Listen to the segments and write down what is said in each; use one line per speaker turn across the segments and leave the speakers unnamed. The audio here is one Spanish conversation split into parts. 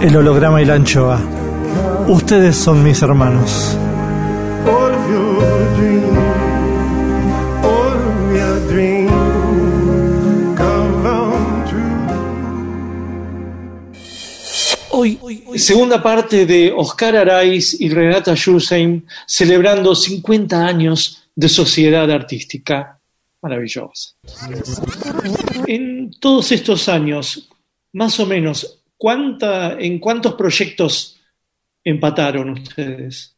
El holograma y la anchoa. Ustedes son mis hermanos.
Hoy, segunda parte de Oscar Araiz y Renata Schulzeim celebrando 50 años de sociedad artística. Maravillosa. En todos estos años, más o menos, ¿cuánta, ¿en cuántos proyectos empataron ustedes?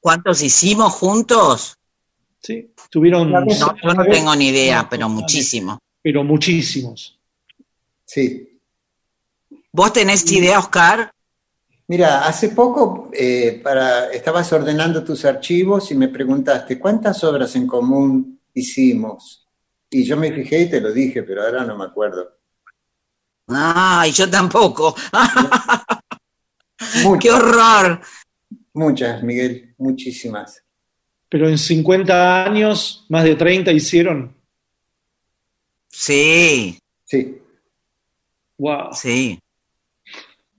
¿Cuántos hicimos juntos?
¿Sí? ¿Tuvieron?
No, yo no tengo ni idea, pero muchísimo.
Pero muchísimos.
Sí.
¿Vos tenés idea, Oscar?
Mira, hace poco eh, para, estabas ordenando tus archivos y me preguntaste cuántas obras en común hicimos. Y yo me fijé y te lo dije, pero ahora no me acuerdo.
Ay, yo tampoco.
Muchas,
¡Qué horror!
muchas, Miguel, muchísimas.
Pero en 50 años, más de 30 hicieron.
Sí,
Sí.
Wow.
sí.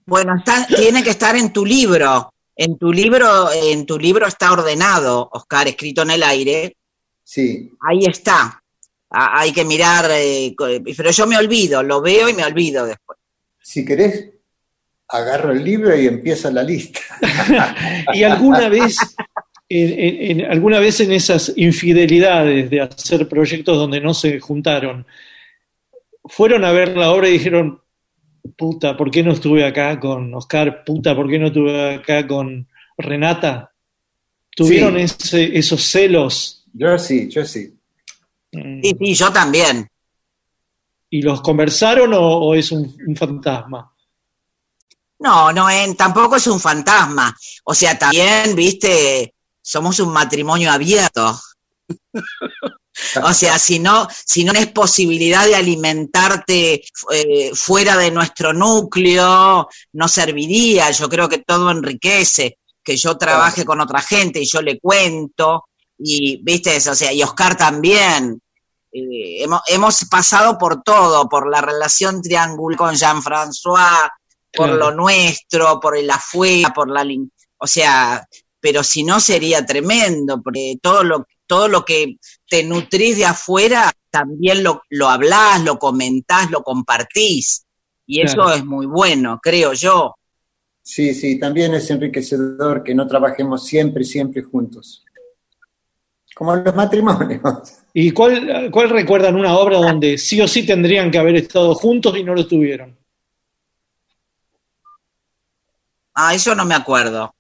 Bueno, está- tiene que estar en tu libro. En tu libro, en tu libro está ordenado, Oscar, escrito en el aire.
Sí,
Ahí está. Ah, hay que mirar, eh, co- pero yo me olvido, lo veo y me olvido después.
si querés, agarro el libro y empieza la lista.
Y alguna vez, en, en- en- alguna vez en esas infidelidades de hacer proyectos donde no se juntaron, fueron a ver la obra y dijeron, puta, ¿por qué no estuve acá con Oscar? Puta, ¿por qué no estuve acá con Renata? ¿Tuvieron
Sí.
ese- esos celos?
Yo sí, yo sí.
Mm,
Sí, sí, yo también.
¿Y los conversaron o, o es un, un fantasma?
No, no, en- tampoco es un fantasma. O sea, también, viste, somos un matrimonio abierto. O sea, si no, si no es posibilidad de alimentarte eh, fuera de nuestro núcleo, no serviría. Yo creo que todo enriquece, que yo trabaje con otra gente y yo le cuento, y viste, o sea, y Oscar también. Eh, hemos, hemos pasado por todo, por la relación triangular con Jean-François, por
Claro.
lo nuestro, por el afuera, por la... lin- O sea, pero si no sería tremendo, porque todo lo, todo lo que te nutrís de afuera, también lo, lo hablás, lo comentás, lo compartís. Y eso
Claro.
es muy bueno, creo yo.
Sí, sí, también es enriquecedor que no trabajemos siempre, siempre juntos. Como los matrimonios.
¿Y cuál, cuál recuerdan una obra donde sí o sí tendrían que haber estado juntos y no lo estuvieron?
Ah, eso no me acuerdo.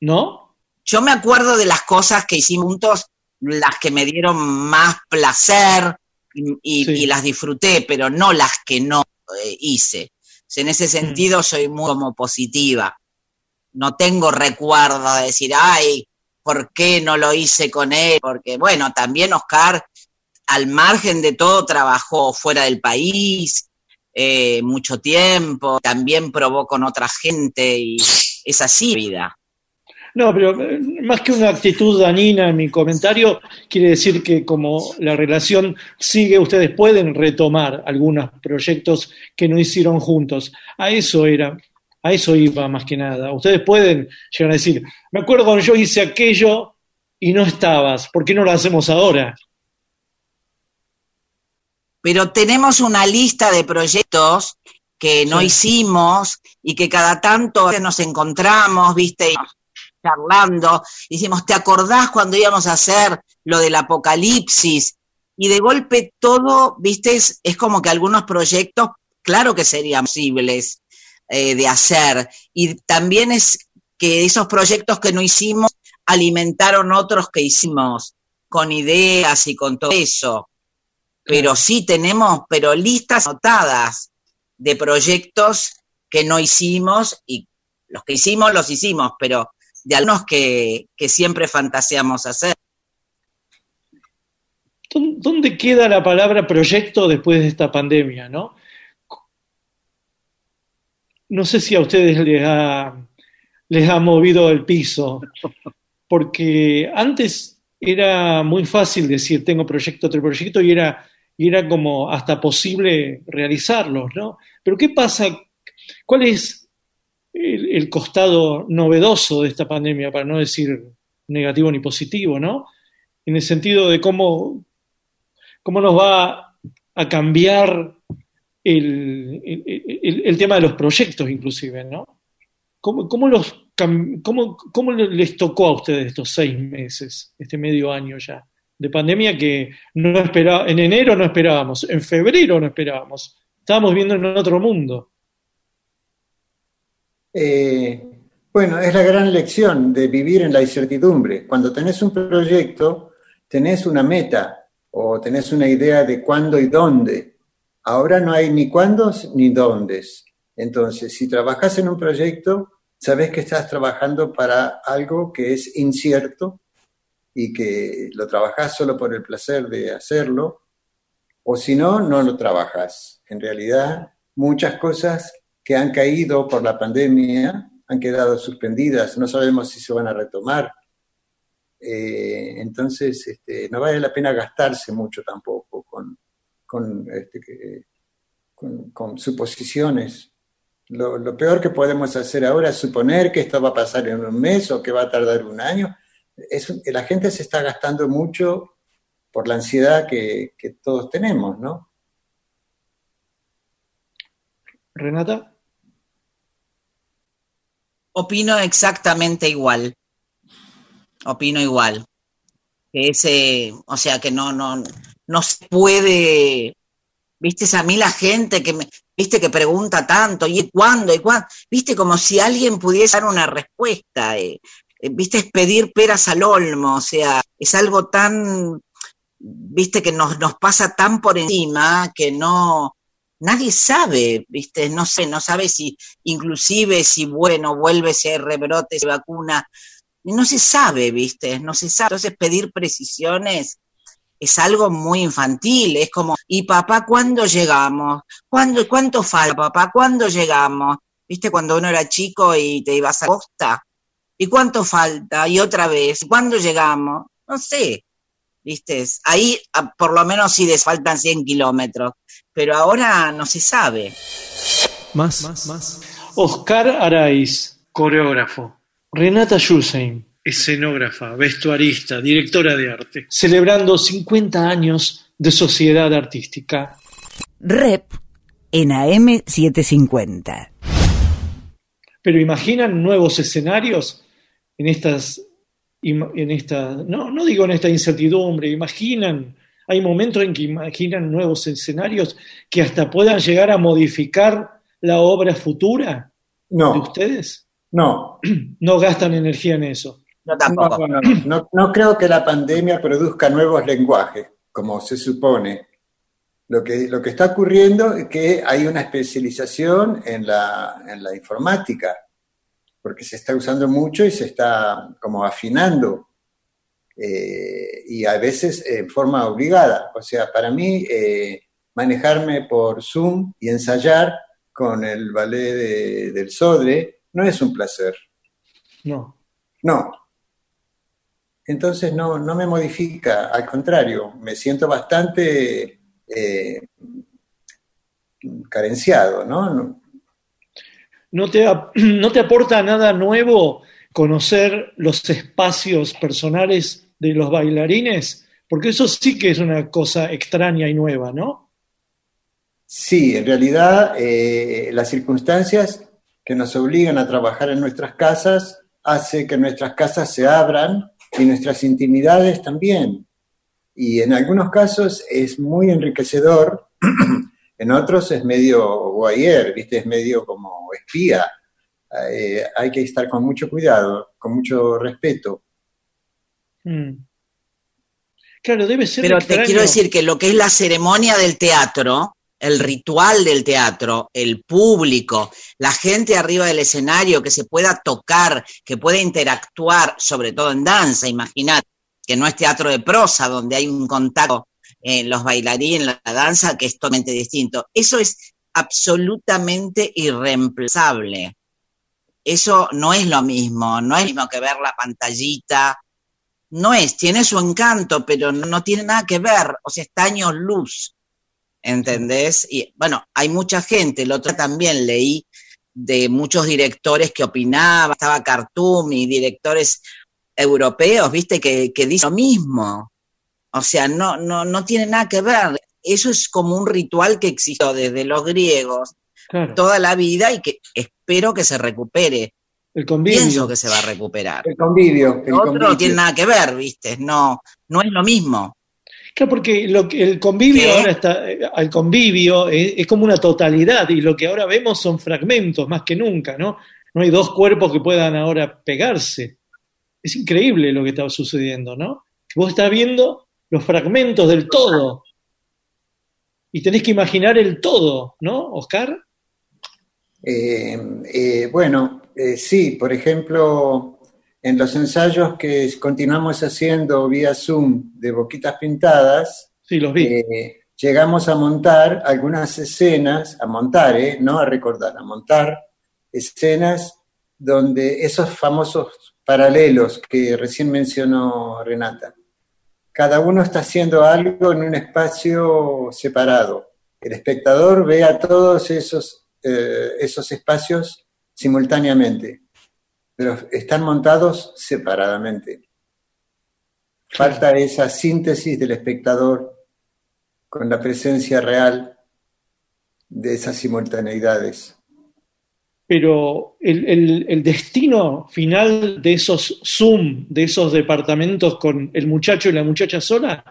¿No?
Yo me acuerdo de las cosas que hicimos juntos, las que me dieron más placer y, y-
Sí.
y las disfruté, pero no las que no eh, hice. O sea, en ese sentido soy muy como positiva. No tengo recuerdo de decir, ay, ¿por qué no lo hice con él? Porque, bueno, también Oscar, al margen de todo, trabajó fuera del país, eh, mucho tiempo, también probó con otra gente y es así vida.
No, pero eh, más que una actitud dañina en mi comentario, quiere decir que como la relación sigue, ustedes pueden retomar algunos proyectos que no hicieron juntos. A eso era, a eso iba más que nada. Ustedes pueden llegar a decir, me acuerdo cuando yo hice aquello y no estabas, ¿por qué no lo hacemos ahora?
Pero tenemos una lista de proyectos que no hicimos y que cada tanto nos encontramos, ¿viste? charlando, decimos, ¿te acordás cuando íbamos a hacer lo del apocalipsis? Y de golpe todo, viste, es, como que algunos proyectos, claro que serían posibles eh, de hacer. Y también es que esos proyectos que no hicimos alimentaron otros que hicimos con ideas y con todo eso. Pero sí tenemos, pero listas anotadas de proyectos que no hicimos y los que hicimos los hicimos, pero de algunos que, siempre fantaseamos hacer.
¿Dónde queda la palabra proyecto después de esta pandemia, no? No sé si a ustedes les ha, les ha movido el piso, porque antes era muy fácil decir tengo proyecto, otro proyecto, y era, y era como hasta posible realizarlos, ¿no? Pero ¿qué pasa? ¿Cuál es el, costado novedoso de esta pandemia, para no decir negativo ni positivo, ¿no? En el sentido de cómo, cómo nos va a cambiar el, tema de los proyectos, inclusive, ¿no? ¿Cómo, cómo los, cómo, ¿Cómo les tocó a ustedes estos seis meses, este medio año ya, de pandemia que no esperaba, en enero no esperábamos, en febrero no esperábamos, estábamos viendo en otro mundo?
Eh, bueno, es la gran lección de vivir en la incertidumbre. Cuando tenés un proyecto, tenés una meta o tenés una idea de cuándo y dónde. Ahora no hay ni cuándo ni dónde. Entonces, si trabajas en un proyecto, sabes que estás trabajando para algo que es incierto y que lo trabajas solo por el placer de hacerlo, o si no, no lo trabajas. En realidad, muchas cosas que han caído por la pandemia, han quedado suspendidas, no sabemos si se van a retomar. Eh, entonces, este, no vale la pena gastarse mucho tampoco con, este, con, suposiciones. Lo, peor que podemos hacer ahora es suponer que esto va a pasar en un mes o que va a tardar un año. Es, la gente se está gastando mucho por la ansiedad que, que todos tenemos, ¿no?
Renata.
Opino exactamente igual. Opino igual. Que ese, o sea, que no, no, no se puede, viste, a mí la gente que me, viste, que pregunta tanto, ¿y cuándo? ¿Y cuándo? Viste, como si alguien pudiese dar una respuesta, eh, eh, viste, es pedir peras al olmo, o sea, es algo tan, viste, que nos, nos pasa tan por encima que no, nadie sabe, ¿viste? No sé, no sabe si inclusive si, bueno, vuelve, si hay rebrote, si vacuna, no se sabe, ¿viste? No se sabe. Entonces pedir precisiones es algo muy infantil, es como, ¿y papá cuándo llegamos? ¿Cuándo, ¿Cuánto falta, papá? ¿Cuándo llegamos? ¿Viste? Cuando uno era chico y te ibas a costa. ¿Y cuánto falta? Y otra vez, ¿cuándo llegamos? No sé, ¿viste? Ahí ah, por lo menos sí les faltan 100 kilómetros pero ahora no se sabe.
Más, más, más. Oscar Araiz, coreógrafo. Renata Schulzein, escenógrafa, vestuarista, directora de arte, celebrando 50 años de sociedad artística.
Rep en AM750.
Pero imaginan nuevos escenarios en estas, en esta, no, no digo en esta incertidumbre, imaginan hay momentos en que imaginan nuevos escenarios que hasta puedan llegar a modificar la obra futura
no,
de ustedes.
No.
No gastan energía en eso.
No, tampoco.
No, no, creo que la pandemia produzca nuevos lenguajes, como se supone. Lo que, lo que está ocurriendo es que hay una especialización en la, en la informática, porque se está usando mucho y se está como afinando eh, y a veces en forma obligada. O sea, para mí eh, manejarme por Zoom y ensayar con el ballet de- del Sodre no es un placer.
No.
No. Entonces no, no me modifica, al contrario, me siento bastante eh, carenciado, ¿no? No-
¿No te, ¿No te aporta nada nuevo conocer los espacios personales de los bailarines? Porque eso sí que es una cosa extraña y nueva, ¿no?
Sí, en realidad eh, las circunstancias que nos obligan a trabajar en nuestras casas hace que nuestras casas se abran y nuestras intimidades también. Y en algunos casos es muy enriquecedor, en otros es medio voyeur, ¿viste? Es medio como espía. Eh, hay que estar con mucho cuidado, con mucho respeto.
Mm. Claro, debe ser
Pero te quiero decir que lo que es la ceremonia del teatro, el ritual del teatro, el público, la gente arriba del escenario que se pueda tocar, que pueda interactuar, sobre todo en danza, imaginad, que no es teatro de prosa, donde hay un contacto en los bailarines, en la danza, que es totalmente distinto. Eso es absolutamente irreemplazable. Eso no es lo mismo, no es lo mismo que ver la pantallita, no es, tiene su encanto, pero no, tiene nada que ver, o sea, está años luz, ¿entendés? Y bueno, hay mucha gente, el otro también leí de muchos directores que opinaban, estaba Khartoum y directores europeos, viste, que, que dicen lo mismo. O sea, no, no, no tiene nada que ver. Eso es como un ritual que existió desde los griegos
Claro,
toda la vida y que espero que se recupere.
el convivio.
Pienso que se va a recuperar.
El convivio. el
no tiene nada que ver, ¿viste? No, no es lo mismo.
Claro, porque lo que- el convivio
¿Qué?
ahora está, eh, al convivio es, es como una totalidad y lo que ahora vemos son fragmentos más que nunca, ¿no? No hay dos cuerpos que puedan ahora pegarse. Es increíble lo que está sucediendo, ¿no? Vos estás viendo los fragmentos del todo y tenés que imaginar el todo, ¿no, Oscar?
Eh, eh, bueno, eh, sí, por ejemplo, en los ensayos que continuamos haciendo vía Zoom de Boquitas Pintadas,
Sí, los vi.
eh, llegamos a montar algunas escenas, a montar, eh, no a recordar, a montar escenas donde esos famosos paralelos que recién mencionó Renata, cada uno está haciendo algo en un espacio separado. El espectador ve a todos esos, eh, esos espacios simultáneamente, pero están montados separadamente. Falta esa síntesis del espectador con la presencia real de esas simultaneidades.
Pero el, destino final de esos Zoom, de esos departamentos con el muchacho y la muchacha sola,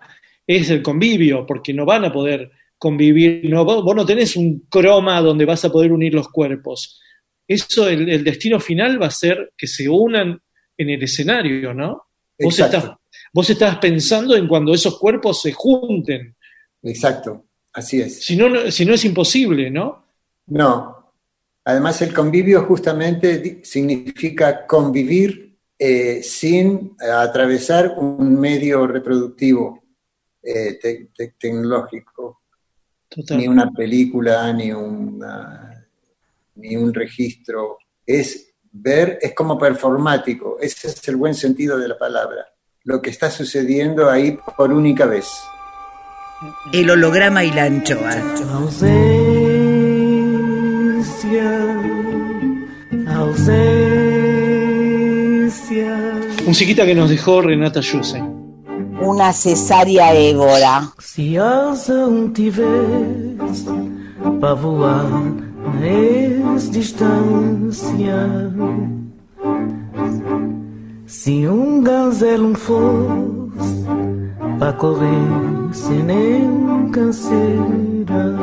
es el convivio, porque no van a poder convivir, no, vos no tenés un croma donde vas a poder unir los cuerpos. Eso, el, el destino final va a ser que se unan en el escenario, ¿no? Vos
Exacto,
estás, vos estás pensando en cuando esos cuerpos se junten.
exacto, así es.
Si no, no- si no es imposible, ¿no?
No. Además, el convivio justamente significa convivir eh, sin atravesar un medio reproductivo eh, te- te- tecnológico, ni una película, ni, una- ni un registro. Es ver, es como performático, ese es el buen sentido de la palabra, lo que está sucediendo ahí por única vez.
El holograma y la anchoa.
ausência, ausência.
Musiquita que nos dejó Renata Yusen.
Una cesárea égora.
Se asa um tivesse para voar na distância. Se um gazelo fosse para correr sem nem canseira.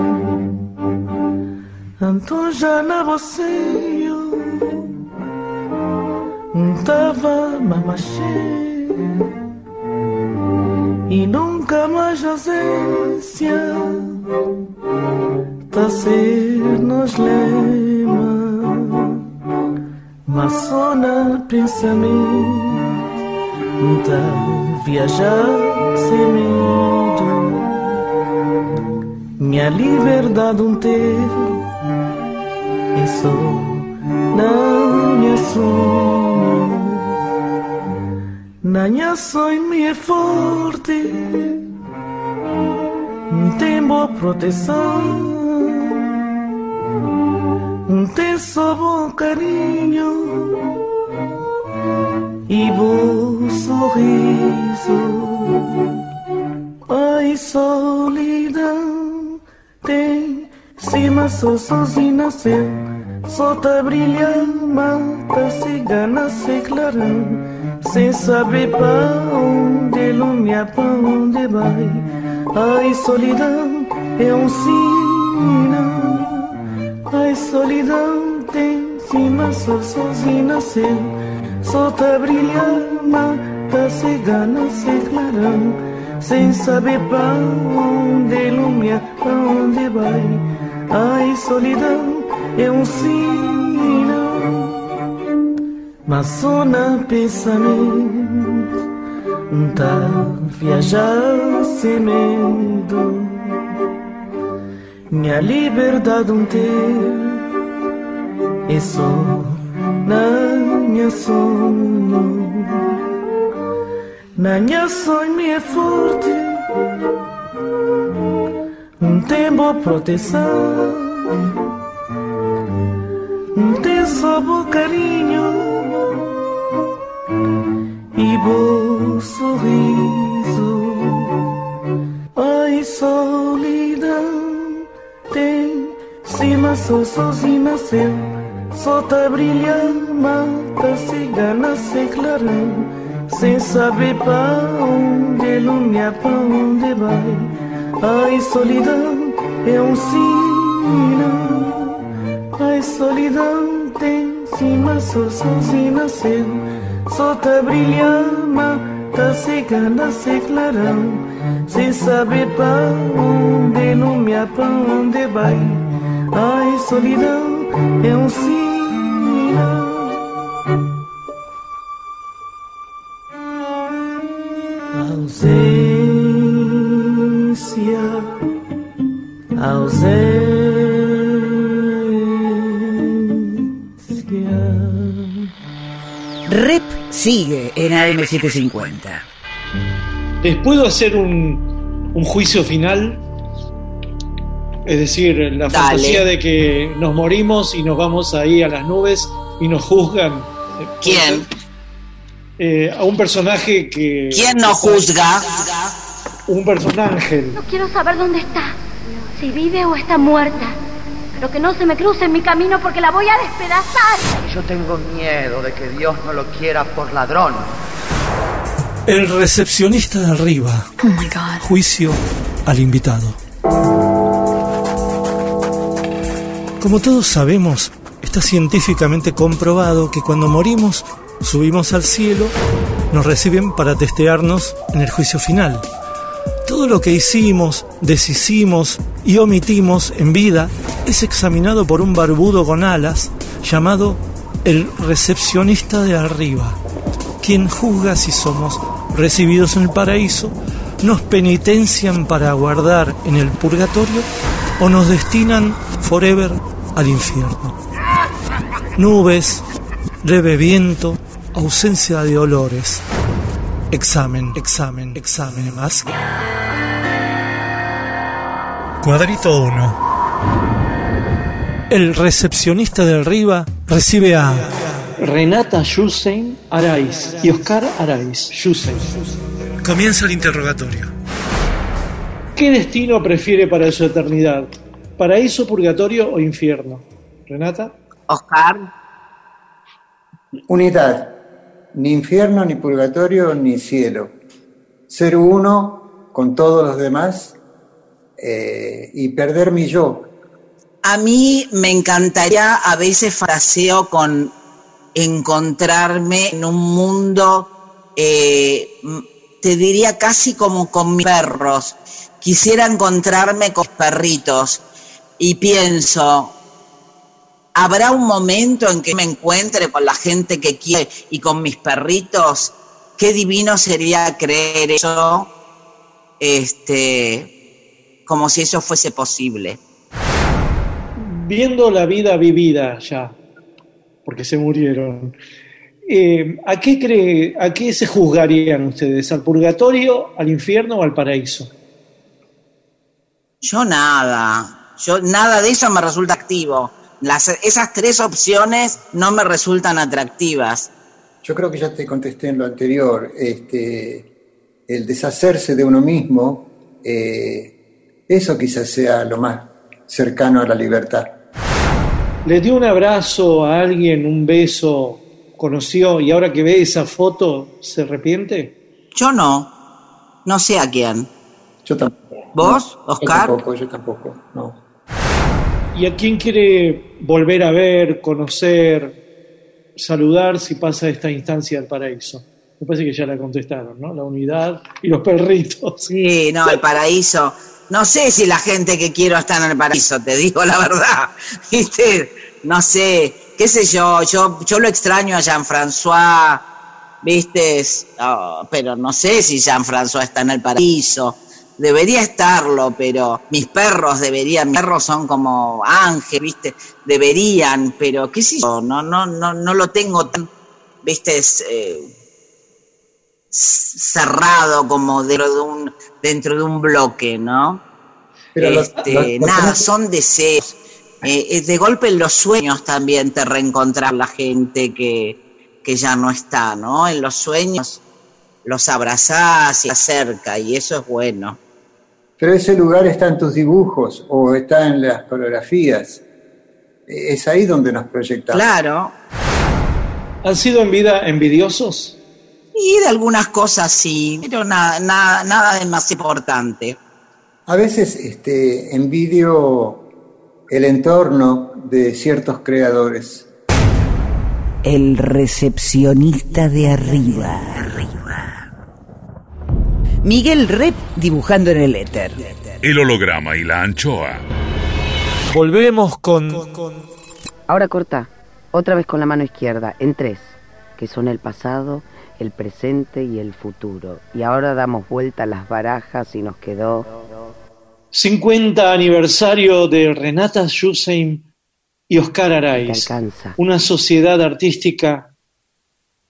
Então já na você tava mamachê e nunca mais más ausencia Tacernos lema. Maçona pensamento tá Viajar sem medo. Minha liberdade um ter E é só não me assumo na minha sonho me é forte tem boa proteção tem só bom carinho e bom sorriso ai solidão tem cima sou sozinho nasceu só tá brilhando mata cigana se clarão sem saber pra onde lumia pra onde vai. Ai solidão é um sinal ai solidão tem cima só sozinho nasceu. Só tá brilhando mata cigana se clarão sem saber pra onde lumia pra onde vai. Ai solidão é um sinal Masuna pisamin Ta viajar sem medo. Minha liberdade um ter E só na minha sonho. Na minha sonho é forte. Um tempo proteção. Um tesouro carinho bom sorriso ai solidão tem cima só sozinho nasceu só tá brilhando mata cigana sem clarão sem saber pra onde lumia pra onde vai. Ai solidão é um sinal ai solidão tem cima só sozinho nasceu só tá brilhando mata cigana sem clarão. Sem saber pra onde lumia pra onde vai. Ai solidão é um sinal
sigue en AM750.
¿Les puedo hacer un, un juicio final? Es decir, la
Dale.
fantasía de que nos morimos y nos vamos ahí a las nubes y nos juzgan.
¿Quién?
Eh, a un personaje que.
¿Quién no juzga?
Un personaje.
No quiero saber dónde está. Si vive o está muerta. Pero que no se me cruce en mi camino porque la voy a despedazar.
Yo tengo miedo de que Dios no lo quiera por ladrón.
El recepcionista de arriba.
Oh my God.
Juicio al invitado. Como todos sabemos, está científicamente comprobado que cuando morimos, subimos al cielo, nos reciben para testearnos en el juicio final. Todo lo que hicimos, deshicimos y omitimos en vida es examinado por un barbudo con alas llamado el recepcionista de arriba, quien juzga si somos recibidos en el paraíso, nos penitencian para aguardar en el purgatorio o nos destinan forever al infierno. Nubes, leve viento, ausencia de olores. Examen, examen, examen más. Cuadrito 1. El recepcionista de arriba recibe a
Renata Schulzein Araiz y Oscar Araiz.
Comienza el interrogatorio.
¿Qué destino prefiere para su eternidad? ¿Paraíso, purgatorio o infierno? Renata.
Oscar,
Unidad. Ni infierno, ni purgatorio, ni cielo. Ser uno con todos los demás eh, y perder mi yo.
a mí me encantaría, a veces fraseo con encontrarme en un mundo, eh, te diría casi como con mis perros. Quisiera encontrarme con perritos y pienso, ¿habrá un momento en que me encuentre con la gente que quiere y con mis perritos? Qué divino sería creer eso. Este, como si eso fuese posible.
Viendo la vida vivida ya, porque se murieron, eh, ¿a, qué cree, ¿a qué se juzgarían ustedes? ¿Al purgatorio, al infierno o al paraíso?
Yo nada, yo nada de eso me resulta activo. Las, esas tres opciones no me resultan atractivas.
Yo creo que ya te contesté en lo anterior. Este, el deshacerse de uno mismo, eh, eso quizás sea lo más cercano a la libertad.
¿Le dio un abrazo a alguien, un beso, conoció y ahora que ve esa foto se arrepiente?
Yo no, no sé a quién.
Yo tampoco.
¿Vos, Oscar?
Yo tampoco, yo tampoco, no.
¿Y a quién quiere volver a ver, conocer, saludar si pasa esta instancia del paraíso? Me parece que ya la contestaron, ¿no? La unidad y los perritos.
Sí, no, el paraíso. No sé si la gente que quiero está en el paraíso, te digo la verdad. ¿Viste? No sé, qué sé yo, yo, yo lo extraño a Jean-François, ¿viste? Oh, pero no sé si Jean-François está en el paraíso debería estarlo, pero mis perros deberían, mis perros son como ángeles, ¿viste? Deberían, pero qué sé yo, no, no, no, no lo tengo tan, ¿viste? Eh, cerrado como dentro de un, dentro de un bloque, ¿no? Pero este, nada, son deseos. Eh, eh, de golpe en los sueños también te reencontrar la gente que, que ya no está, ¿no? En los sueños los abrazás y acerca y eso es bueno.
Pero ese lugar está en tus dibujos o está en las coreografías. Es ahí donde nos proyectamos.
Claro.
¿Han sido en vida envidiosos?
Y de algunas cosas sí, pero nada, nada, nada de más importante.
A veces este, envidio el entorno de ciertos creadores.
El recepcionista de arriba. Miguel Rep dibujando en el éter.
El holograma y la anchoa.
Volvemos con...
Ahora corta, otra vez con la mano izquierda, en tres, que son el pasado, el presente y el futuro. Y ahora damos vuelta a las barajas y nos quedó...
50 aniversario de Renata Schusheim y Oscar Araiz. Una sociedad artística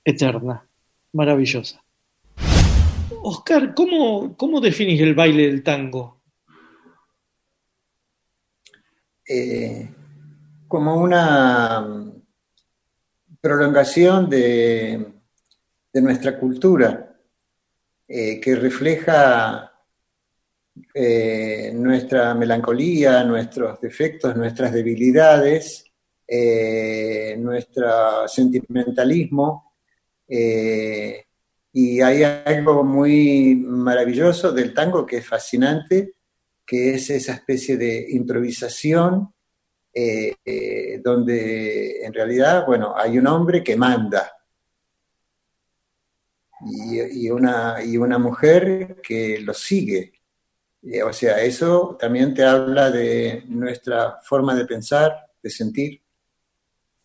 eterna, maravillosa. Oscar, ¿cómo, cómo definís el baile del tango?
Eh, como una prolongación de, nuestra cultura eh, que refleja eh, nuestra melancolía, nuestros defectos, nuestras debilidades, nuestro sentimentalismo. Y hay algo muy maravilloso del tango que es fascinante, que es esa especie de improvisación eh, eh, donde en realidad, bueno, hay un hombre que manda y, una, y una mujer que lo sigue. Eh, o sea, eso también te habla de nuestra forma de pensar, de sentir.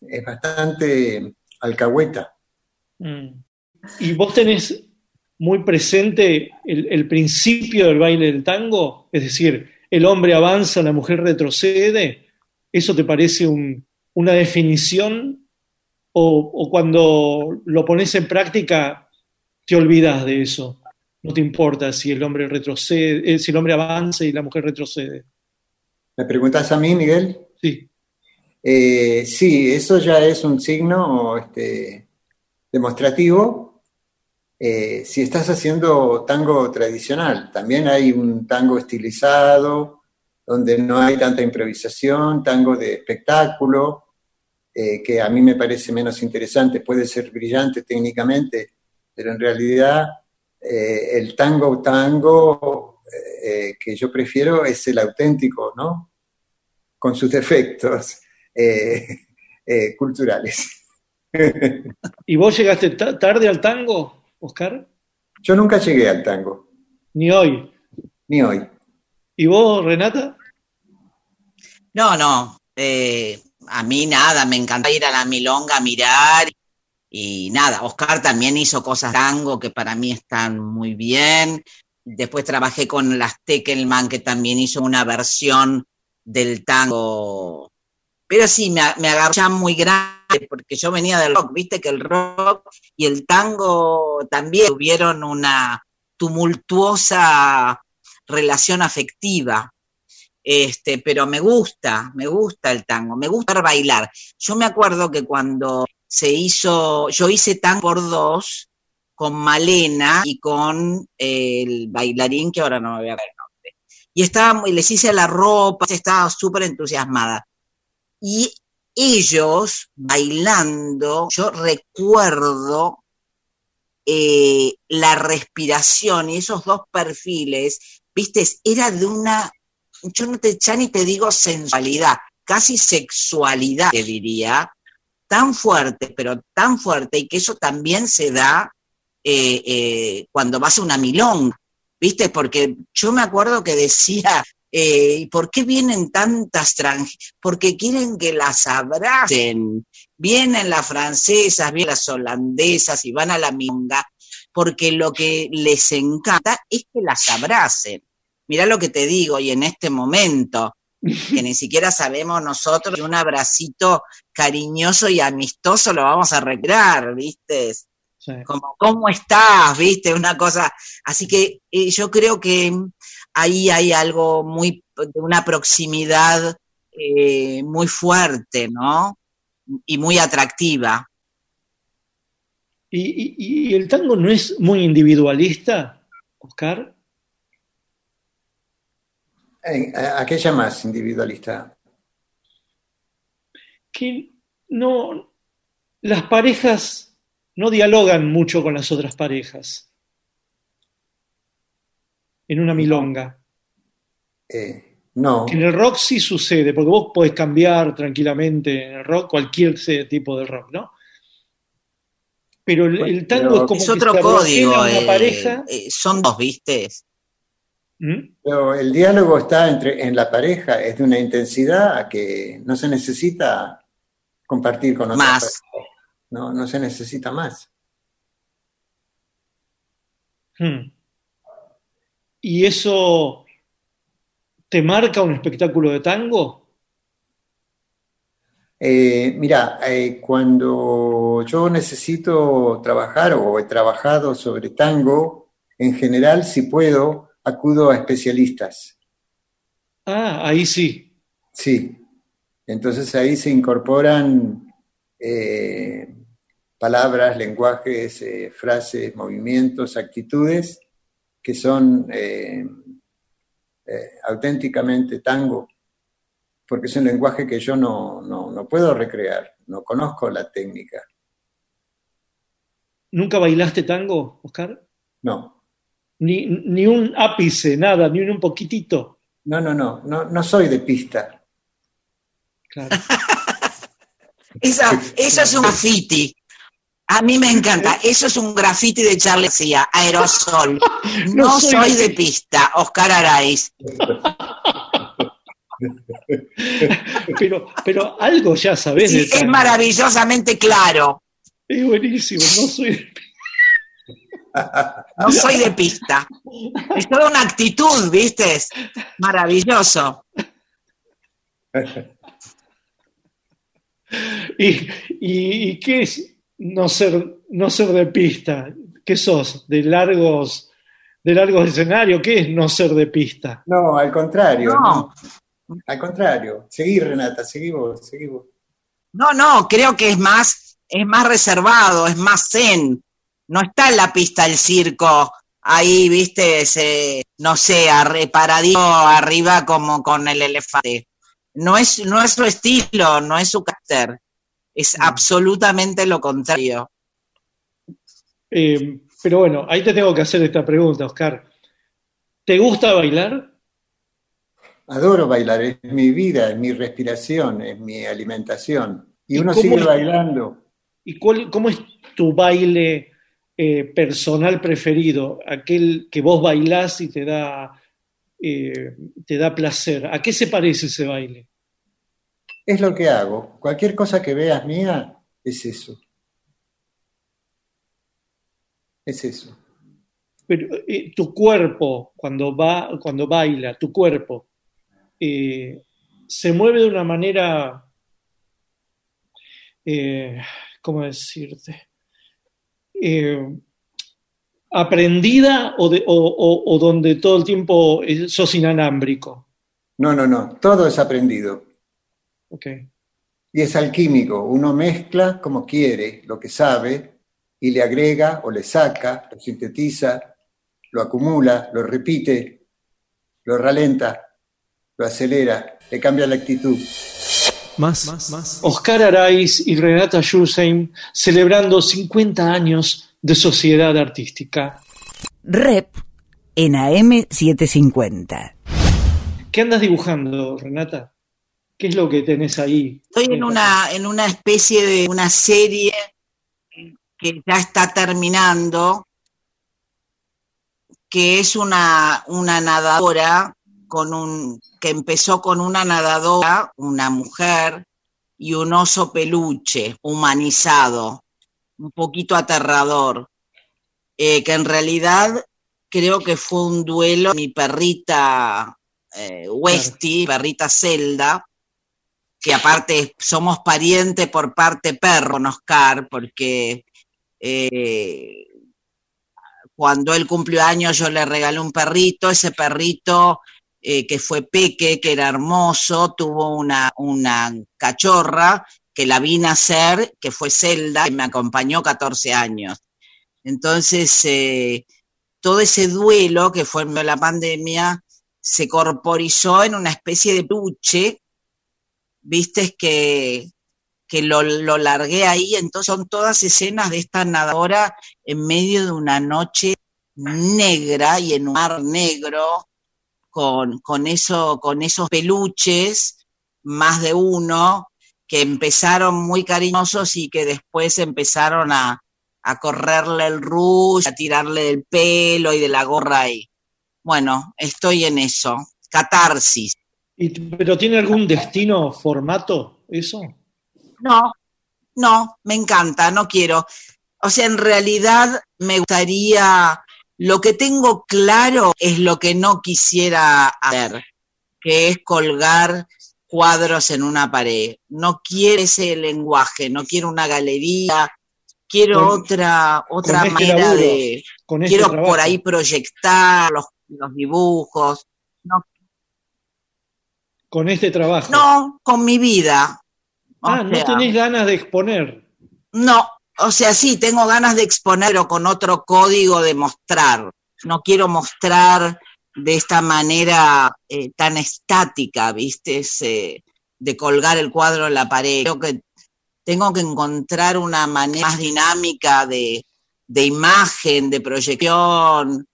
Es bastante alcahueta.
Mm. ¿Y vos tenés muy presente el, principio del baile del tango? Es decir, el hombre avanza, la mujer retrocede. ¿Eso te parece una definición? O, cuando lo pones en práctica te olvidas de eso? No te importa si el hombre retrocede, eh, si el hombre avanza y la mujer retrocede.
¿Me preguntas a mí, Miguel?
Sí.
Eh, sí, eso ya es un signo este, demostrativo eh, si estás haciendo tango tradicional, también hay un tango estilizado, donde no hay tanta improvisación, tango de espectáculo, eh, que a mí me parece menos interesante, puede ser brillante técnicamente, pero en realidad eh, el tango tango que yo prefiero es el auténtico, ¿no? Con sus defectos culturales.
¿Y vos llegaste tarde al tango? Oscar?
Yo nunca llegué al tango.
Ni hoy.
Ni hoy.
¿Y vos, Renata?
No, no. Eh, a mí nada, me encanta ir a la milonga a mirar y nada. Oscar también hizo cosas tango que para mí están muy bien. después trabajé con las Teckelman, que también hizo una versión del tango. Pero sí, me, me agarró ya muy grande, porque yo venía del rock, viste que el rock y el tango también tuvieron una tumultuosa relación afectiva. Este, pero me gusta, me gusta el tango, me gusta bailar. Yo me acuerdo que cuando se hizo, yo hice tango por dos con Malena y con el bailarín que ahora no me voy a ver el nombre. Y estaba, les hice la ropa, estaba súper entusiasmada. Y ellos bailando, yo recuerdo eh, la respiración y esos dos perfiles, viste, era de una, yo no te, ya ni te digo sensualidad, casi sexualidad, te diría, tan fuerte, pero tan fuerte, y que eso también se da eh, eh, cuando vas a una milonga, ¿viste? Porque yo me acuerdo que decía, eh, ¿por qué vienen tantas extranjeras? Porque quieren que las abracen. Vienen las francesas, vienen las holandesas y van a la milonga, porque lo que les encanta es que las abracen. Mirá lo que te digo, y en este momento, que ni siquiera sabemos nosotros, un abracito cariñoso y amistoso lo vamos a recrear, ¿viste? Como, ¿cómo estás? ¿Viste? Una cosa. Así que eh, yo creo que ahí hay algo muy, de una proximidad eh, muy fuerte, ¿no? Y muy atractiva.
¿Y, y el tango no es muy individualista, Oscar?
¿A qué llamas individualista?
Que no, las parejas no dialogan mucho con las otras parejas en una milonga.
Eh, no.
En el rock sí sucede, porque vos podés cambiar tranquilamente en el rock, cualquier tipo de rock, ¿no? Pero el, tango es como
es otro código, una eh, pareja. Eh, son dos, ¿viste?
¿Mm? Pero el diálogo está entre, en la pareja, es de una intensidad que no se necesita compartir con otras más. No, no se necesita más.
Hmm. ¿Y eso te marca un espectáculo de tango?
Eh, mira, eh, cuando yo necesito trabajar o he trabajado sobre tango, en general, si puedo, acudo a especialistas.
Ah, ahí sí.
Sí. Entonces ahí se incorporan eh, palabras, lenguajes, frases, movimientos, actitudes que son eh, auténticamente tango, porque es un lenguaje que yo no, no puedo recrear, no conozco la técnica.
¿Nunca bailaste tango, Oscar?
No
ni, un ápice, nada, ni un poquitito.
No, no, no, no, no soy de pista.
Claro. eso es un graffiti. A mí me encanta. Eso es un graffiti de Charles García, aerosol. No, soy, de pista, Oscar Araiz.
pero, pero algo ya sabes.
es maravillosamente claro.
Es buenísimo, no soy de pista.
No soy de pista. Es toda una actitud, ¿viste? Maravilloso.
¿Y, qué es no ser, no ser de pista? ¿Qué sos? ¿De largos, de largos escenarios? ¿Qué es no ser de pista?
No, al contrario. Al contrario. Seguí, Renata, seguí vos, seguí vos.
No, no, creo que es más, es más reservado, es más zen no está en la pista el circo ahí, viste, ese, no sé, reparadito arriba como con el elefante. No es, no es su estilo, no es su carácter, es mm. absolutamente lo contrario.
Eh, pero bueno, ahí te tengo que hacer esta pregunta, Oscar. ¿Te gusta bailar?
Adoro bailar, es mi vida, es mi respiración, es mi alimentación. Y, uno sigue bailando.
¿Y cuál, cómo es tu baile eh, personal preferido, aquel que vos bailás y te da, eh, te da placer. ¿A qué se parece ese baile?
Es lo que hago. Cualquier cosa que veas mía es eso. Es eso.
pero eh, tu cuerpo, cuando, va, cuando baila, tu cuerpo, eh, se mueve de una manera, eh, ¿cómo decirte? Aprendida o, de- o- o- o donde todo el tiempo sos inalámbrico.
No, no, no, todo es aprendido.
Ok.
Y es alquímico, uno mezcla como quiere lo que sabe y le agrega o le saca, lo sintetiza, lo acumula, lo repite, lo ralenta, lo acelera, le cambia la actitud.
Más,
Oscar Araiz y Renata Schulzeim celebrando 50 años de sociedad artística.
Rep en AM750.
¿Qué andas dibujando, Renata? ¿Qué es lo que tenés ahí?
Estoy en una, en una especie de una serie que ya está terminando, que es una, una nadadora con un, que empezó con una nadadora, una mujer, y un oso peluche humanizado, un poquito aterrador, eh, que en realidad creo que fue un duelo. Mi perrita eh, Westy, perrita Zelda, que aparte somos parientes por parte perro Oscar, porque eh, cuando él cumplió años yo le regalé un perrito, ese perrito eh, que fue Peque, que era hermoso, tuvo una, una cachorra que la vi nacer, que fue Zelda, que me acompañó 14 años. Entonces, eh, todo ese duelo que fue en la pandemia se corporizó en una especie de peluche, viste que, que lo, lo largué ahí, entonces son todas escenas de esta nadadora en medio de una noche negra y en un mar negro, con, con, eso, con esos peluches, más de uno, que empezaron muy cariñosos y que después empezaron a, a correrle el rush, a tirarle del pelo y de la gorra y bueno, estoy en eso, catarsis.
¿Y, ¿Pero tiene algún destino, formato, eso?
No, no, me encanta, no quiero. O sea, en realidad me gustaría, lo que tengo claro es lo que no quisiera hacer, que es colgar cuadros en una pared. No quiero ese lenguaje, no quiero una galería, quiero
Con-
otra otra
este
manera
laburo,
de
este
quiero
trabajo.
por ahí proyectar los, los dibujos. No,
Con este trabajo.
no, con mi vida. O
ah, no tenés ganas de exponer.
No, o sea, sí, tengo ganas de exponer, pero con otro código de mostrar. No quiero mostrar de esta manera eh, tan estática, ¿viste? Ese, de colgar el cuadro en la pared. Creo que tengo que encontrar una manera más dinámica de, de imagen, de proyección,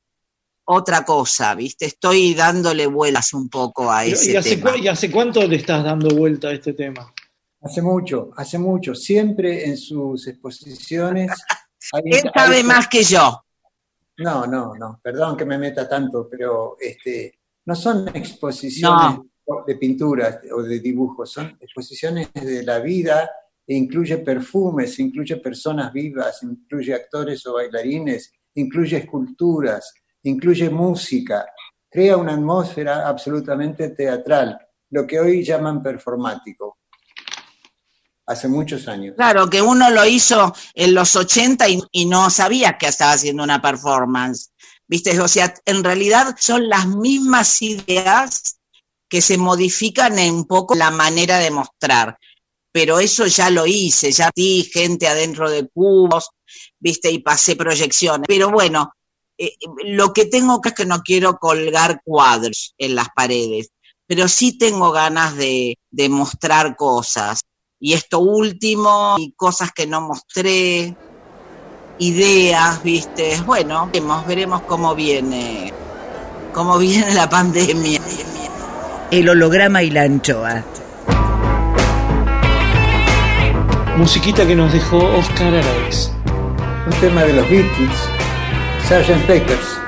otra cosa, ¿viste? Estoy dándole vuelas un poco a ese
¿Y hace,
tema.
y hace cuánto le estás dando vuelta a este tema?
Hace mucho, hace mucho. Siempre en sus exposiciones. hay-
Él sabe
hay-
más que yo.
No, no, no, perdón que me meta tanto, pero este, no son exposiciones de pinturas o de dibujos, son exposiciones de la vida e incluye perfumes, incluye personas vivas, incluye actores o bailarines, incluye esculturas, incluye música, crea una atmósfera absolutamente teatral, lo que hoy llaman performático. Hace muchos años.
Claro, que uno lo hizo en los 80 y, no sabía que estaba haciendo una performance. ¿Viste? O sea, en realidad son las mismas ideas que se modifican en un poco la manera de mostrar. Pero eso ya lo hice, ya di gente adentro de cubos, ¿viste? Y pasé proyecciones. Pero bueno, eh, lo que tengo que es que no quiero colgar cuadros en las paredes, pero sí tengo ganas de, de mostrar cosas. Y esto último, y cosas que no mostré, ideas, ¿viste? Bueno, veremos, veremos cómo viene, cómo viene la pandemia.
El holograma y la anchoa.
Musiquita que nos dejó Oscar Araiz.
Un tema de los Beatles,
Sergeant Bakers.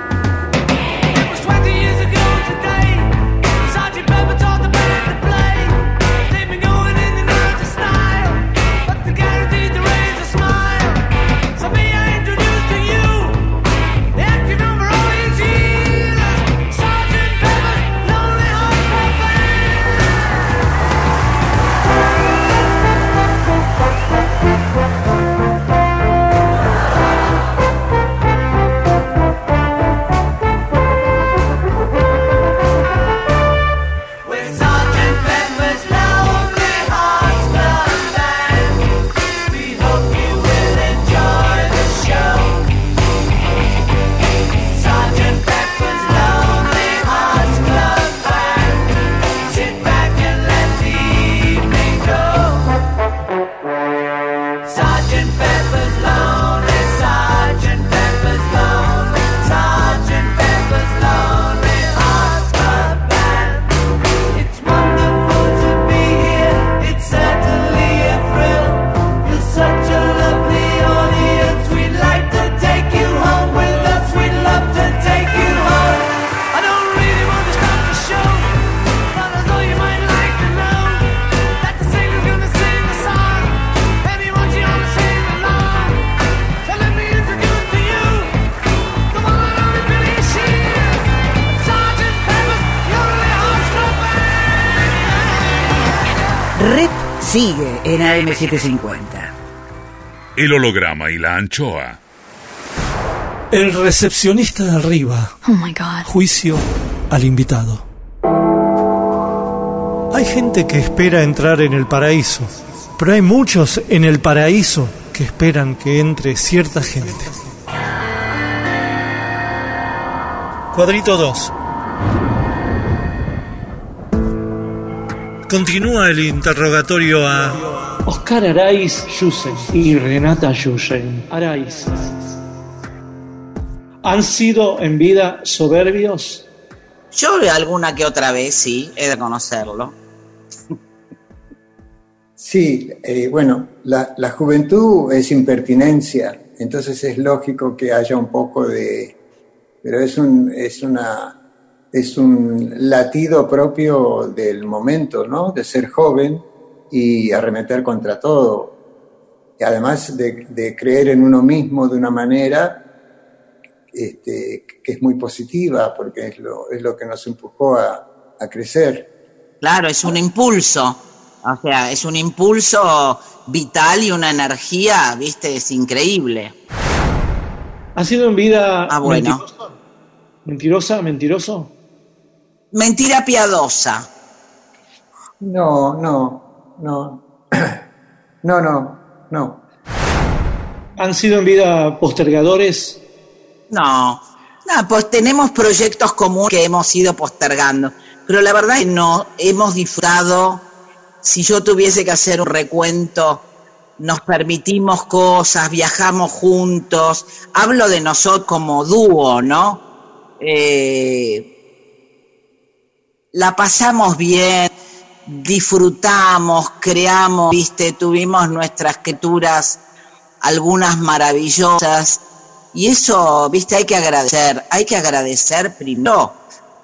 Sigue en AM750.
El holograma y la anchoa.
El recepcionista de arriba.
Oh my God.
Juicio al invitado. Hay gente que espera entrar en el paraíso, pero hay muchos en el paraíso que esperan que entre cierta gente. Cuadrito 2. Continúa el interrogatorio a
Oscar Araiz Yusen y Renata Yusen. Araiz. ¿Han sido en vida soberbios?
Yo alguna que otra vez, sí, he de conocerlo.
Sí, eh, bueno, la, la juventud es impertinencia, entonces es lógico que haya un poco de... Pero es un, es una, es un latido propio del momento, ¿no? De ser joven y arremeter contra todo. Y además de, de creer en uno mismo de una manera este, que es muy positiva, porque es lo, es lo que nos empujó a, a crecer.
Claro, es un impulso. O sea, es un impulso vital y una energía, viste, es increíble.
¿Ha sido en vida
Ah, bueno.
mentirosa? ¿Mentirosa? ¿Mentiroso?
Mentira piadosa.
No, no, no. No, no, no.
¿Han sido en vida postergadores?
No. No, pues tenemos proyectos comunes que hemos ido postergando. Pero la verdad es que no, hemos disfrutado. Si yo tuviese que hacer un recuento, nos permitimos cosas, viajamos juntos. Hablo de nosotros como dúo, ¿no? Eh, la pasamos bien, disfrutamos, creamos, viste, tuvimos nuestras escrituras, algunas maravillosas, y eso, viste, hay que agradecer, hay que agradecer primero,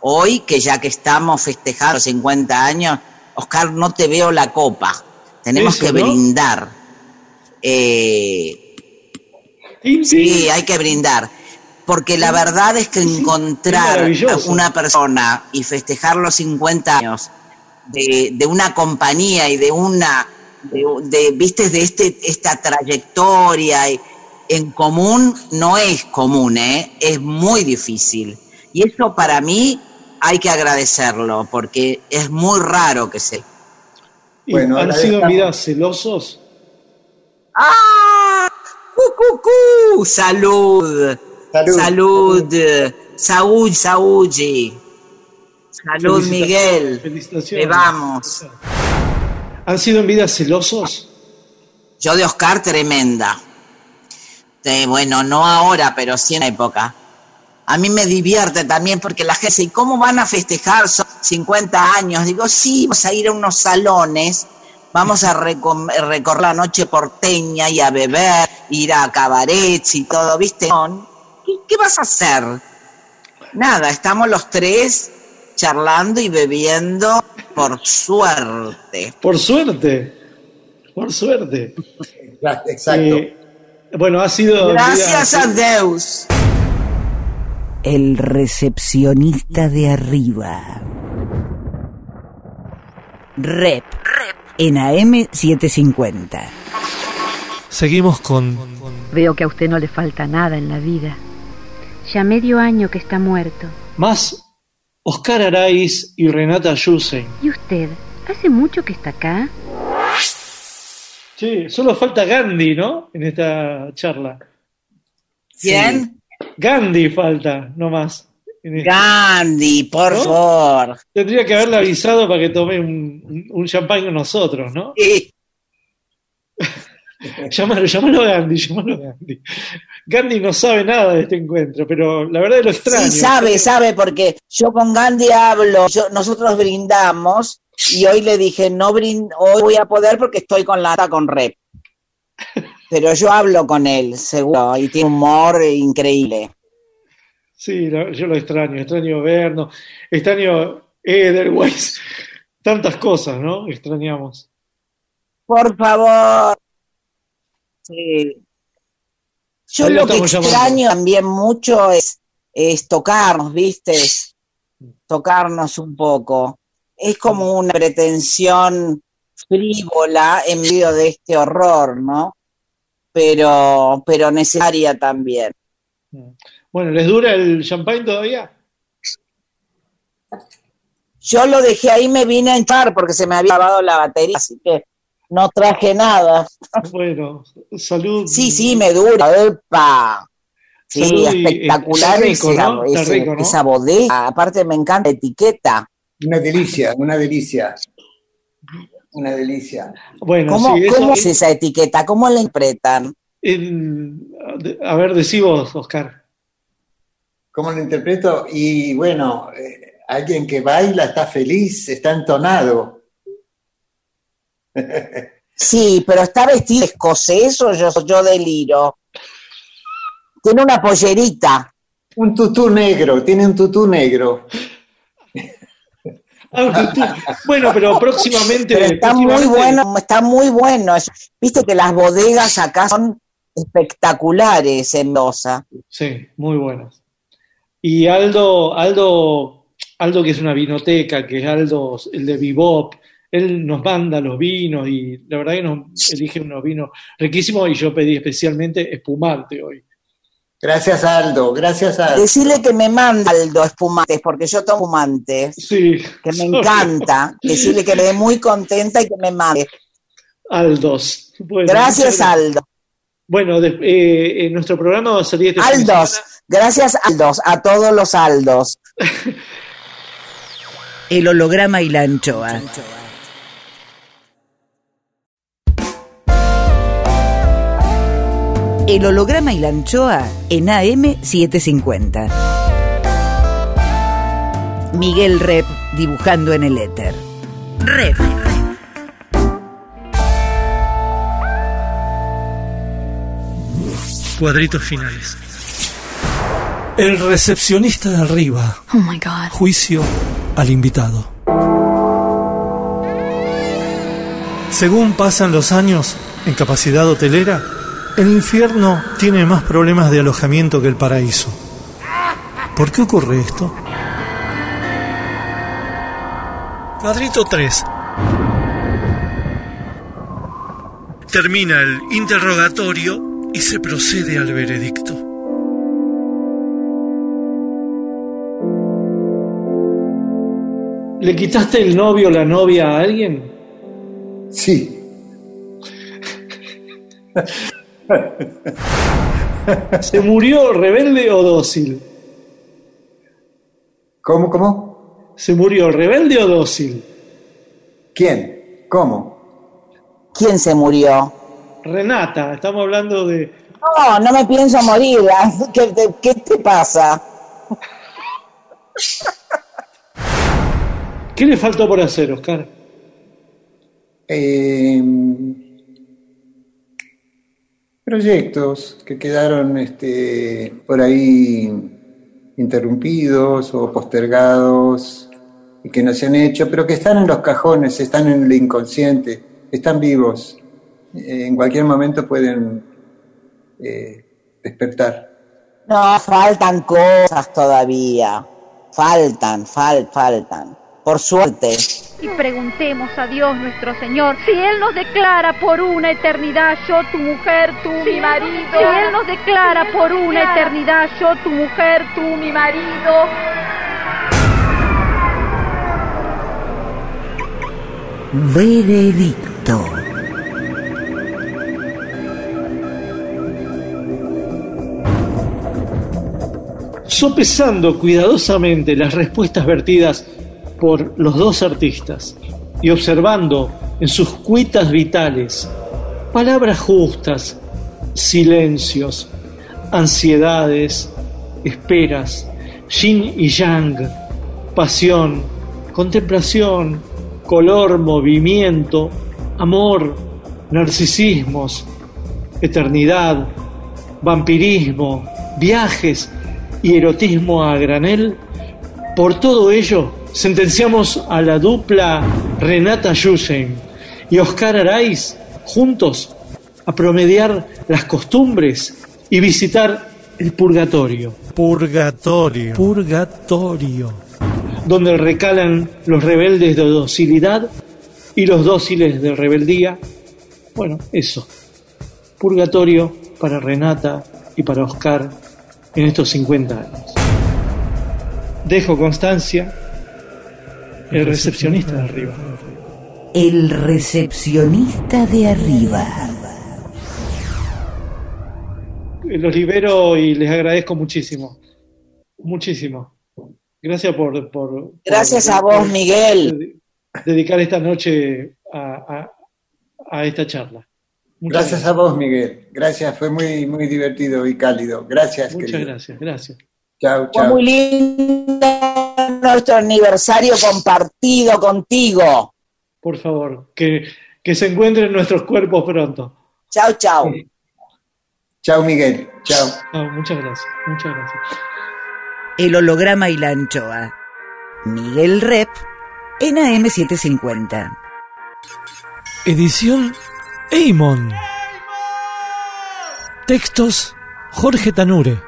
hoy que ya que estamos festejando los 50 años, Oscar, no te veo la copa, tenemos
Eso,
que
¿no?
brindar. Eh, sí, hay que brindar. Porque la verdad es que encontrar una persona y festejar los 50 años de, de una compañía y de una, de, de, viste, de este, esta trayectoria en común no es común, ¿eh? es muy difícil. Y eso para mí hay que agradecerlo, porque es muy raro que se...
¿Y
Bueno,
¿Han sido en
estamos-
vida celosos?
¡Ah! ¡Cu, cu, cu! ¡Salud!
Salud.
Salud. Saúl, Saúl. Salud, Miguel.
Felicitaciones.
Te vamos.
¿Han sido en vida celosos?
Yo de Oscar, tremenda. Bueno, no ahora, pero sí en la época. A mí me divierte también porque la gente dice, ¿y cómo van a festejar? Son 50 años. Digo, sí, vamos a ir a unos salones, vamos a recom- recorrer la noche porteña y a beber, ir a cabarets y todo, ¿viste? ¿Qué, qué vas a hacer? Nada, estamos los tres charlando y bebiendo por suerte.
Por suerte. Por suerte.
Exacto.
Eh, bueno, ha sido.
Gracias a Deus.
El recepcionista de arriba. Rep. En AM750.
Seguimos con
Veo que a usted no le falta nada en la vida.
Ya medio año que está muerto.
Más Oscar Araiz y Renata Yusen.
¿Y usted? ¿Hace mucho que está acá?
Sí, solo falta Gandhi, ¿no? En esta charla.
¿Quién?
Gandhi falta, no más. En esta-
Gandhi, por
¿No?
favor.
Tendría que haberle avisado para que tome un, un- un champán con nosotros, ¿no?
Sí.
Llámalo, llámalo Gandhi, llámalo Gandhi. Gandhi no sabe nada de este encuentro, pero la verdad es lo extraño.
Sí, sabe, sabe, porque yo con Gandhi hablo, yo, nosotros brindamos y hoy le dije, no brind, hoy voy a poder porque estoy con la con rep. Pero yo hablo con él, seguro, y tiene un humor increíble.
Sí, yo lo extraño, extraño vernos, extraño Edelweiss, tantas cosas, ¿no? Extrañamos.
Por favor. Sí. Yo
Ahí lo
lo que
llamando.
extraño también mucho es, es tocarnos, ¿viste? Tocarnos un poco. Es como una pretensión frívola en medio de este horror, ¿no? Pero, pero necesaria también.
Bueno, ¿les dura el champagne todavía?
Yo lo dejé ahí, me vine a entrar porque se me había acabado la batería, así que no traje nada.
Bueno, salud.
Sí, sí, me dura. ¡Epa! Sí,
Salud y-
espectacular
está rico,
esa,
¿no? Está
ese-
rico, ¿no?
esa bodega. Aparte me encanta la etiqueta.
Una delicia, una delicia. Una delicia.
Bueno,
¿Cómo,
sí,
cómo es esa etiqueta? ¿Cómo la interpretan?
en- a ver, decí vos, Oscar.
¿Cómo lo interpreto? Y bueno, eh, alguien que baila está feliz, está entonado.
Sí, pero está vestido de escocés o yo, yo deliro. Tiene una pollerita.
Un tutú negro, tiene un tutú negro.
Ah, tú- bueno, pero próximamente.
Pero está muy bueno, está muy bueno. Viste que las bodegas acá son espectaculares en Mendoza.
Sí, muy buenas. Y Aldo, Aldo, Aldo que es una vinoteca, que es Aldo, el de Bebop, él nos manda los vinos y la verdad que nos elige unos vinos riquísimos y yo pedí especialmente espumante hoy.
Gracias Aldo, gracias Aldo.
Decirle que me manda Aldo espumantes, porque yo tomo espumantes,
Sí.
que me encanta. Decirle que me dé muy contenta y que me mande.
Aldos. Bueno,
Gracias, Aldo.
Bueno, de- eh, en nuestro programa va a salir este
Aldos, gracias Aldos, a todos los Aldos.
El holograma y la anchoa. El holograma y la anchoa en AM750. Miguel Rep dibujando en el éter. Rep.
Cuadritos finales. El recepcionista de arriba.
Oh my God.
Juicio al invitado. Según pasan los años en capacidad hotelera, el infierno tiene más problemas de alojamiento que el paraíso. ¿Por qué ocurre esto? Cuadrito 3. Termina el interrogatorio y se procede al veredicto.
¿Le quitaste el novio o la novia a alguien?
Sí.
¿Se murió rebelde o dócil?
¿Cómo, cómo?
¿Se murió rebelde o dócil?
¿Quién? ¿Cómo?
¿Quién se murió?
Renata, estamos hablando de...
No, no me pienso morir. ¿Qué, te- qué te pasa?
¿Qué le faltó por hacer, Oscar?
Eh, proyectos que quedaron este, por ahí interrumpidos o postergados y que no se han hecho, pero que están en los cajones, están en el inconsciente, están vivos. En cualquier momento pueden eh, despertar.
No, faltan cosas todavía. Faltan, fal, faltan. Por suerte.
Y preguntemos a Dios nuestro Señor si Él nos declara por una eternidad yo tu mujer, tú mi marido. Si Él nos declara por una eternidad yo tu mujer, tú mi marido.
Veredicto.
Sopesando cuidadosamente las respuestas vertidas por los dos artistas y observando en sus cuitas vitales palabras justas, silencios, ansiedades, esperas, yin y yang, pasión, contemplación, color, movimiento, amor, narcisismos, eternidad, vampirismo, viajes y erotismo a granel, por todo ello sentenciamos a la dupla Renata Yusen y Oscar Araiz juntos a promediar las costumbres y visitar el purgatorio,
Purgatorio. Purgatorio.
donde recalan los rebeldes de docilidad y los dóciles de rebeldía. Bueno, eso. Purgatorio para Renata y para Oscar en estos 50 años. Dejo constancia, el recepcionista de arriba.
El recepcionista de arriba.
Los libero y les agradezco muchísimo. Muchísimo. Gracias por... por
Gracias
por-
a vos,
por
Miguel.
Dedicar esta noche a, a- a esta charla. Muchas
Gracias a vos, Miguel. Gracias, fue muy, muy divertido y cálido. Gracias,
Muchas
querido.
gracias, gracias.
Chao,
Fue
chao.
muy lindo nuestro aniversario compartido contigo.
Por favor, que, que se encuentren nuestros cuerpos pronto.
Chao, chao.
Chao, Miguel. Chao.
Ah, muchas gracias, muchas gracias.
El holograma y la anchoa. Miguel Rep en AM750.
Edición Eimon. Textos Jorge Tanure.